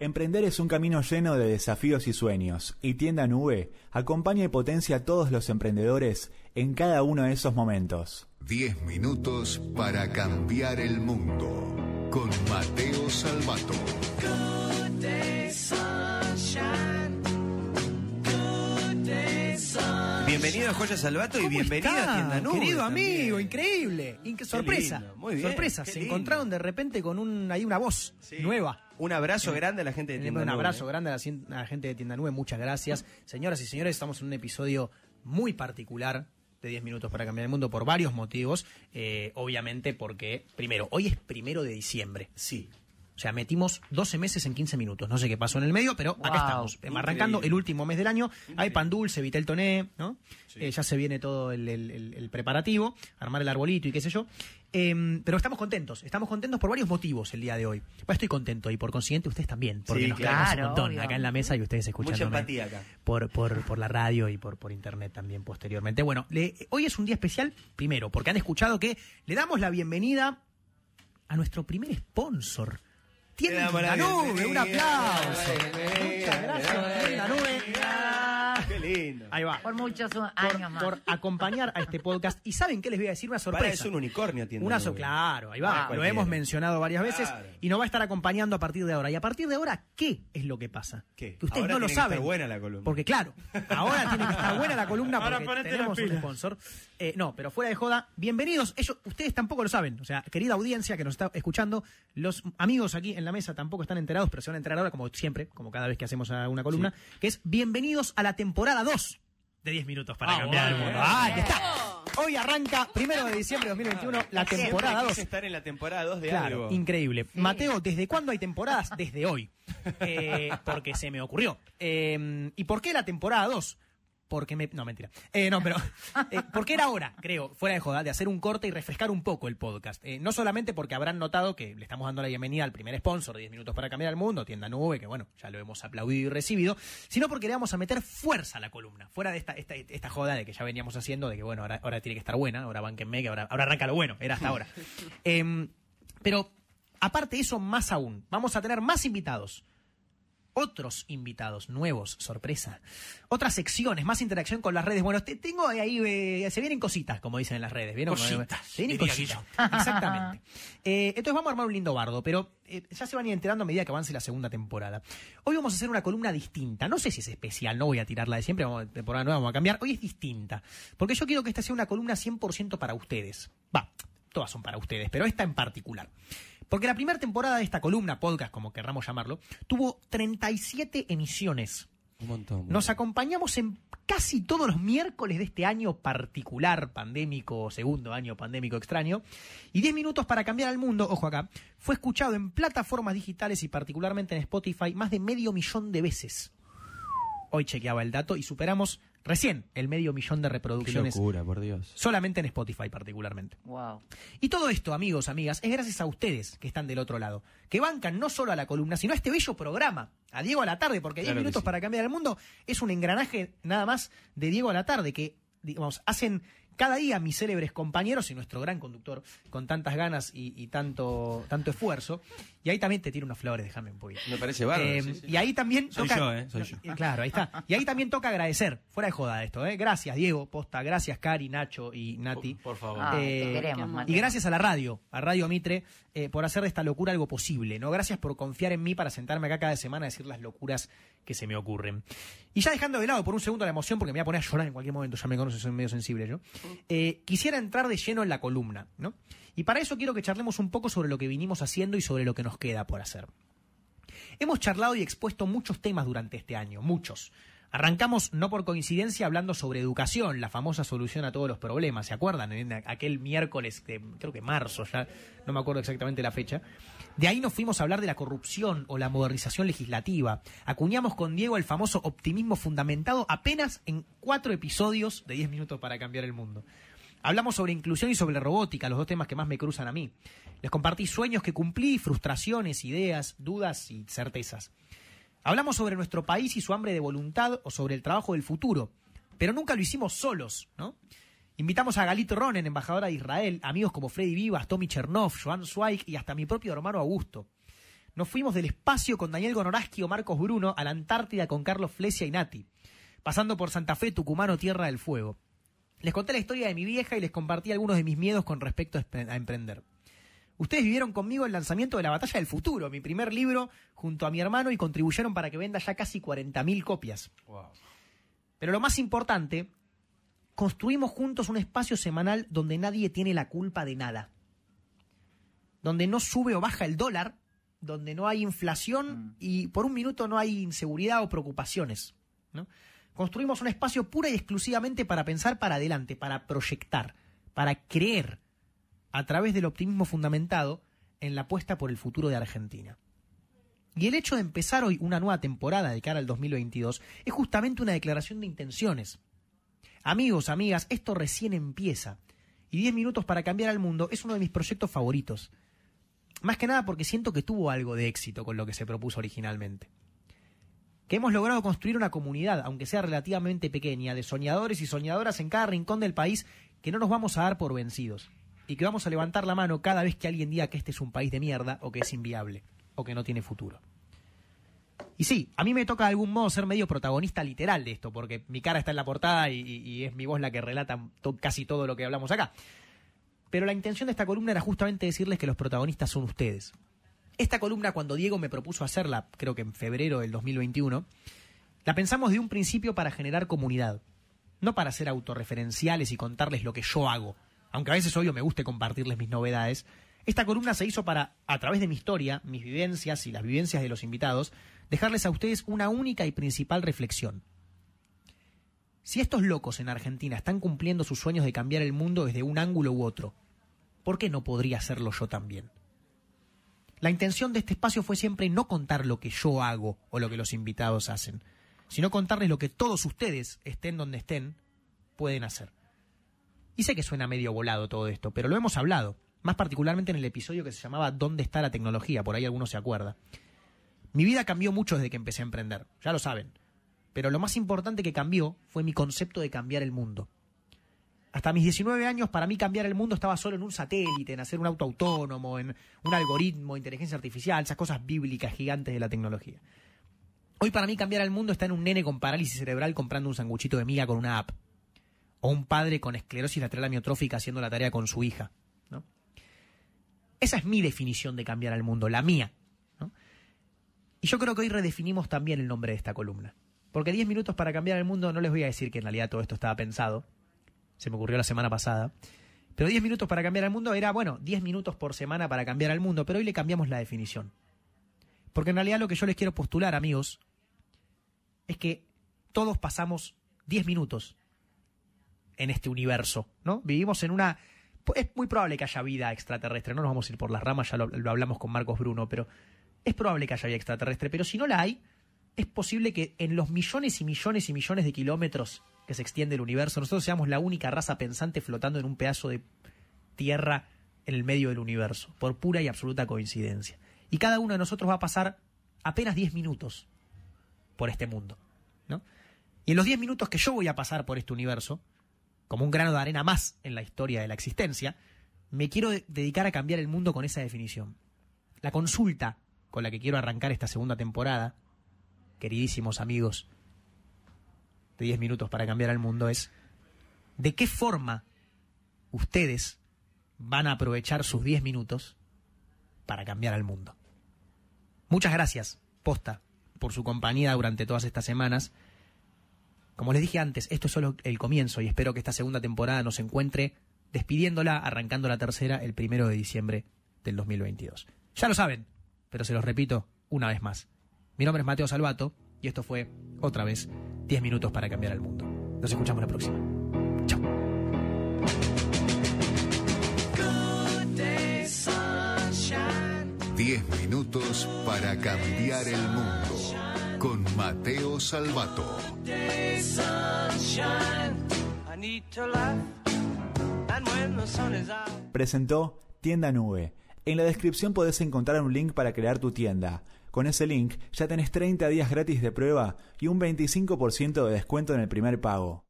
Emprender es un camino lleno de desafíos y sueños, y Tienda Nube acompaña y potencia a todos los emprendedores en cada uno de esos momentos. 10 minutos para cambiar el mundo con Mateo Salvato. Bienvenido a Joya Salvato y ¿Cómo bienvenido está, a Tienda Nube. Querido también. amigo, increíble. Inque- sorpresa. lindo, muy bien, sorpresa. qué Se lindo. encontraron de repente con un, ahí una voz Sí. nueva. Un abrazo grande a la gente de Tienda Un Nube. abrazo grande a la, cien- a la gente de Tienda Nube, muchas gracias. Señoras y señores, estamos en un episodio muy particular de 10 minutos para cambiar el mundo por varios motivos. Eh, obviamente porque, primero, hoy es primero de diciembre. Sí. O sea, metimos 12 meses en 15 minutos. No sé qué pasó en el medio, pero acá Wow, estamos. Eh, increíble. Arrancando el último mes del año. Hay pan dulce, vitel toné, ¿no? Eh, ya se viene todo el, el- el- el preparativo, armar el arbolito y qué sé yo. Em, pero estamos contentos. Estamos contentos por varios motivos el día de hoy. Pues estoy contento y por consiguiente ustedes también. Porque Sí, nos claro. un montón obvio. acá en la mesa y ustedes escuchándome. Mucha empatía acá. Por, por, por la radio y por, por internet también posteriormente. Bueno, le- hoy es un día especial, primero, porque han escuchado que le damos la bienvenida a nuestro primer sponsor. Tienda Nube, un aplauso. Muchas gracias, Tienda Nube. Lindo. Ahí va. Por muchos Por, años más. por acompañar a este podcast. ¿Y saben qué les voy a decir? Una Para sorpresa. es un unicornio Tienda Una so- claro, ahí va. Ah, lo hemos mencionado varias veces Claro. y nos va a estar acompañando a partir de ahora. Y a partir de ahora, ¿qué es lo que pasa? ¿Qué? Que ustedes Ahora no lo tiene que estar saben. buena la columna. Porque claro, ahora tiene que estar buena la columna Ahora porque tenemos un sponsor. Eh, no, pero fuera de joda, bienvenidos. Ellos, ustedes tampoco lo saben. O sea, querida audiencia que nos está escuchando, los amigos aquí en la mesa tampoco están enterados, pero se van a enterar ahora, como siempre, como cada vez que hacemos una columna, que es bienvenidos a la temporada 2 de 10 minutos para Ah, cambiar el bueno. mundo. Ah, aquí está. Hoy arranca, primero de diciembre de 2021, la temporada Siempre 2. quise estar en la temporada 2 de Claro, algo. increíble. Mateo, ¿desde cuándo hay temporadas? Desde hoy. Eh, porque se me ocurrió. Eh, ¿Y por qué la temporada 2? Porque me... No, mentira. Eh, no, pero... eh, porque era hora, creo, fuera de joda, de hacer un corte y refrescar un poco el podcast. Eh, no solamente porque habrán notado que le estamos dando la bienvenida al primer sponsor de 10 minutos para cambiar el mundo, Tienda Nube, que bueno, ya lo hemos aplaudido y recibido, sino porque le vamos a meter fuerza a la columna. Fuera de esta, esta, esta joda de que ya veníamos haciendo, de que bueno, ahora, ahora tiene que estar buena, ahora banquenme, que ahora, ahora arranca lo bueno, era hasta ahora. Em, pero aparte de eso, más aún, vamos a tener más invitados. Otros invitados nuevos, sorpresa. Otras secciones, más interacción con las redes. Bueno, te- tengo ahí, eh, se vienen cositas, como dicen en las redes. ¿vieron? Cositas, Se vienen cositas. Exactamente. Eh, entonces vamos a armar un lindo bardo, pero eh, ya se van a ir enterando a medida que avance la segunda temporada. Hoy vamos a hacer una columna distinta. No sé si es especial, no voy a tirarla de siempre, vamos, temporada nueva vamos a cambiar. Hoy es distinta. Porque yo quiero que esta sea una columna 100% para ustedes. Va, todas son para ustedes, pero esta en particular. Porque la primera temporada de esta columna, podcast, como querramos llamarlo, tuvo 37 emisiones. Un montón. Nos acompañamos en casi todos los miércoles de este año particular, pandémico, segundo año pandémico extraño. Y 10 minutos para cambiar al mundo, ojo acá, fue escuchado en plataformas digitales y particularmente en Spotify más de medio millón de veces. Hoy chequeaba el dato y superamos recién el medio millón de Qué reproducciones locura, por Dios. solamente en Spotify particularmente. Wow. Y todo esto, amigos, amigas, es gracias a ustedes que están del otro lado, que bancan no solo a la columna, sino a este bello programa, a Diego a la tarde, porque 10 Claro minutos sí. para cambiar el mundo es un engranaje nada más de Diego a la tarde, que, digamos, hacen cada día mis célebres compañeros y nuestro gran conductor con tantas ganas y, y tanto, tanto esfuerzo. Y ahí también te tiro unas flores, déjame un poquito. Me parece bárbaro. Eh, sí, sí. Y ahí también Soy toca. yo, ¿eh? Soy yo. Claro, ahí está. Y ahí también toca agradecer, fuera de joda esto, ¿eh? Gracias, Diego, posta, gracias, Cari, Nacho y Nati. Por favor. Ah, Eh, te queremos, y Mateo. gracias a la radio, a Radio Mitre, eh, por hacer de esta locura algo posible, ¿no? Gracias por confiar en mí para sentarme acá cada semana a decir las locuras que se me ocurren. Y ya dejando de lado por un segundo la emoción, porque me voy a poner a llorar en cualquier momento, ya me conoces, soy medio sensible yo, eh, quisiera entrar de lleno en la columna, ¿no? Y para eso quiero que charlemos un poco sobre lo que vinimos haciendo y sobre lo que nos queda por hacer. Hemos charlado y expuesto muchos temas durante este año, muchos. Arrancamos, no por coincidencia, hablando sobre educación, la famosa solución a todos los problemas, ¿se acuerdan? En aquel miércoles, de, creo que marzo, ya no me acuerdo exactamente la fecha. De ahí nos fuimos a hablar de la corrupción o la modernización legislativa. Acuñamos con Diego el famoso optimismo fundamentado apenas en cuatro episodios de 10 minutos para cambiar el mundo. Hablamos sobre inclusión y sobre robótica, los dos temas que más me cruzan a mí. Les compartí sueños que cumplí, frustraciones, ideas, dudas y certezas. Hablamos sobre nuestro país y su hambre de voluntad o sobre el trabajo del futuro, pero nunca lo hicimos solos, ¿no? Invitamos a Galito Ronen, embajadora de Israel, amigos como Freddy Vivas, Tommy Chernov, Joan Zweig y hasta mi propio hermano Augusto. nos fuimos del espacio con Daniel Gonoraski o Marcos Bruno a la Antártida con Carlos Flesia y Nati, pasando por Santa Fe, Tucumán o Tierra del Fuego. Les conté la historia de mi vieja y les compartí algunos de mis miedos con respecto a espe- a emprender. Ustedes vivieron conmigo el lanzamiento de La Batalla del Futuro, mi primer libro, junto a mi hermano y contribuyeron para que venda ya casi 40.000 copias. Pero lo más importante, construimos juntos un espacio semanal donde nadie tiene la culpa de nada. Donde no sube o baja el dólar, donde no hay inflación y por un minuto no hay inseguridad o preocupaciones. ¿no? Construimos un espacio pura y exclusivamente para pensar para adelante, para proyectar, para creer a través del optimismo fundamentado en la apuesta por el futuro de Argentina. Y el hecho de empezar hoy una nueva temporada de cara al 2022 es justamente una declaración de intenciones. Amigos, amigas, esto recién empieza. Y 10 minutos para cambiar al mundo es uno de mis proyectos favoritos. Más que nada porque siento que tuvo algo de éxito con lo que se propuso originalmente. Que hemos logrado construir una comunidad, aunque sea relativamente pequeña, de soñadores y soñadoras en cada rincón del país que no nos vamos a dar por vencidos. Y que vamos a levantar la mano cada vez que alguien diga que este es un país de mierda o que es inviable o que no tiene futuro. Y sí, a mí me toca de algún modo ser medio protagonista literal de esto, porque mi cara está en la portada y, es mi voz la que relata casi todo lo que hablamos acá. Pero la intención de esta columna era justamente decirles que los protagonistas son ustedes. Esta columna, cuando Diego me propuso hacerla, creo que en febrero del 2021, la pensamos de un principio para generar comunidad, no para ser autorreferenciales y contarles lo que yo hago, aunque a veces obvio me guste compartirles mis novedades. Esta columna se hizo para, a través de mi historia, mis vivencias y las vivencias de los invitados, dejarles a ustedes una única y principal reflexión. Si estos locos en Argentina están cumpliendo sus sueños de cambiar el mundo desde un ángulo u otro, ¿por qué no podría hacerlo yo también? La intención de este espacio fue siempre no contar lo que yo hago o lo que los invitados hacen, sino contarles lo que todos ustedes, estén donde estén, pueden hacer. Y sé que suena medio volado todo esto, pero lo hemos hablado, más particularmente en el episodio que se llamaba ¿Dónde está la tecnología? Por ahí alguno se acuerda. Mi vida cambió mucho desde que empecé a emprender, ya lo saben. Pero lo más importante que cambió fue mi concepto de cambiar el mundo. Hasta mis 19 años, para mí cambiar el mundo estaba solo en un satélite, en hacer un auto autónomo, en un algoritmo, inteligencia artificial, esas cosas bíblicas gigantes de la tecnología. Hoy para mí cambiar el mundo está en un nene con parálisis cerebral comprando un sanguchito de miga con una app. O un padre con esclerosis lateral amiotrófica haciendo la tarea con su hija. ¿no? Esa es mi definición de cambiar al mundo, la mía. ¿no? Y yo creo que hoy redefinimos también el nombre de esta columna. Porque 10 minutos para cambiar el mundo no les voy a decir que en realidad todo esto estaba pensado. Se me ocurrió la semana pasada. Pero 10 minutos para cambiar el mundo era, bueno, 10 minutos por semana para cambiar al mundo, pero hoy le cambiamos la definición. Porque en realidad lo que yo les quiero postular, amigos, es que todos pasamos 10 minutos en este universo, ¿no? Vivimos en una... Es muy probable que haya vida extraterrestre, no nos vamos a ir por las ramas, ya lo, lo hablamos con Marcos Bruno, pero es probable que haya vida extraterrestre, pero si no la hay, es posible que en los millones y millones y millones de kilómetros que se extiende el universo, nosotros seamos la única raza pensante flotando en un pedazo de tierra en el medio del universo, por pura y absoluta coincidencia. Y cada uno de nosotros va a pasar apenas 10 minutos por este mundo. ¿no? Y en los 10 minutos que yo voy a pasar por este universo, como un grano de arena más en la historia de la existencia, me quiero de- dedicar a cambiar el mundo con esa definición. La consulta con la que quiero arrancar esta segunda temporada, queridísimos amigos de 10 minutos para cambiar el mundo, es ¿de qué forma ustedes van a aprovechar sus 10 minutos para cambiar al mundo? Muchas gracias, posta, por su compañía durante todas estas semanas. Como les dije antes, esto es solo el comienzo y espero que esta segunda temporada nos encuentre despidiéndola, arrancando la tercera el primero de diciembre del 2022. Ya lo saben, pero se los repito una vez más. Mi nombre es Mateo Salvato y esto fue, otra vez, 10 minutos para cambiar el mundo. Nos escuchamos la próxima. Chao. 10 minutos para cambiar el mundo. Con Mateo Salvato. Presentó Tienda Nube. En la descripción podés encontrar un link para crear tu tienda. Con ese link ya tenés 30 días gratis de prueba y un 25% de descuento en el primer pago.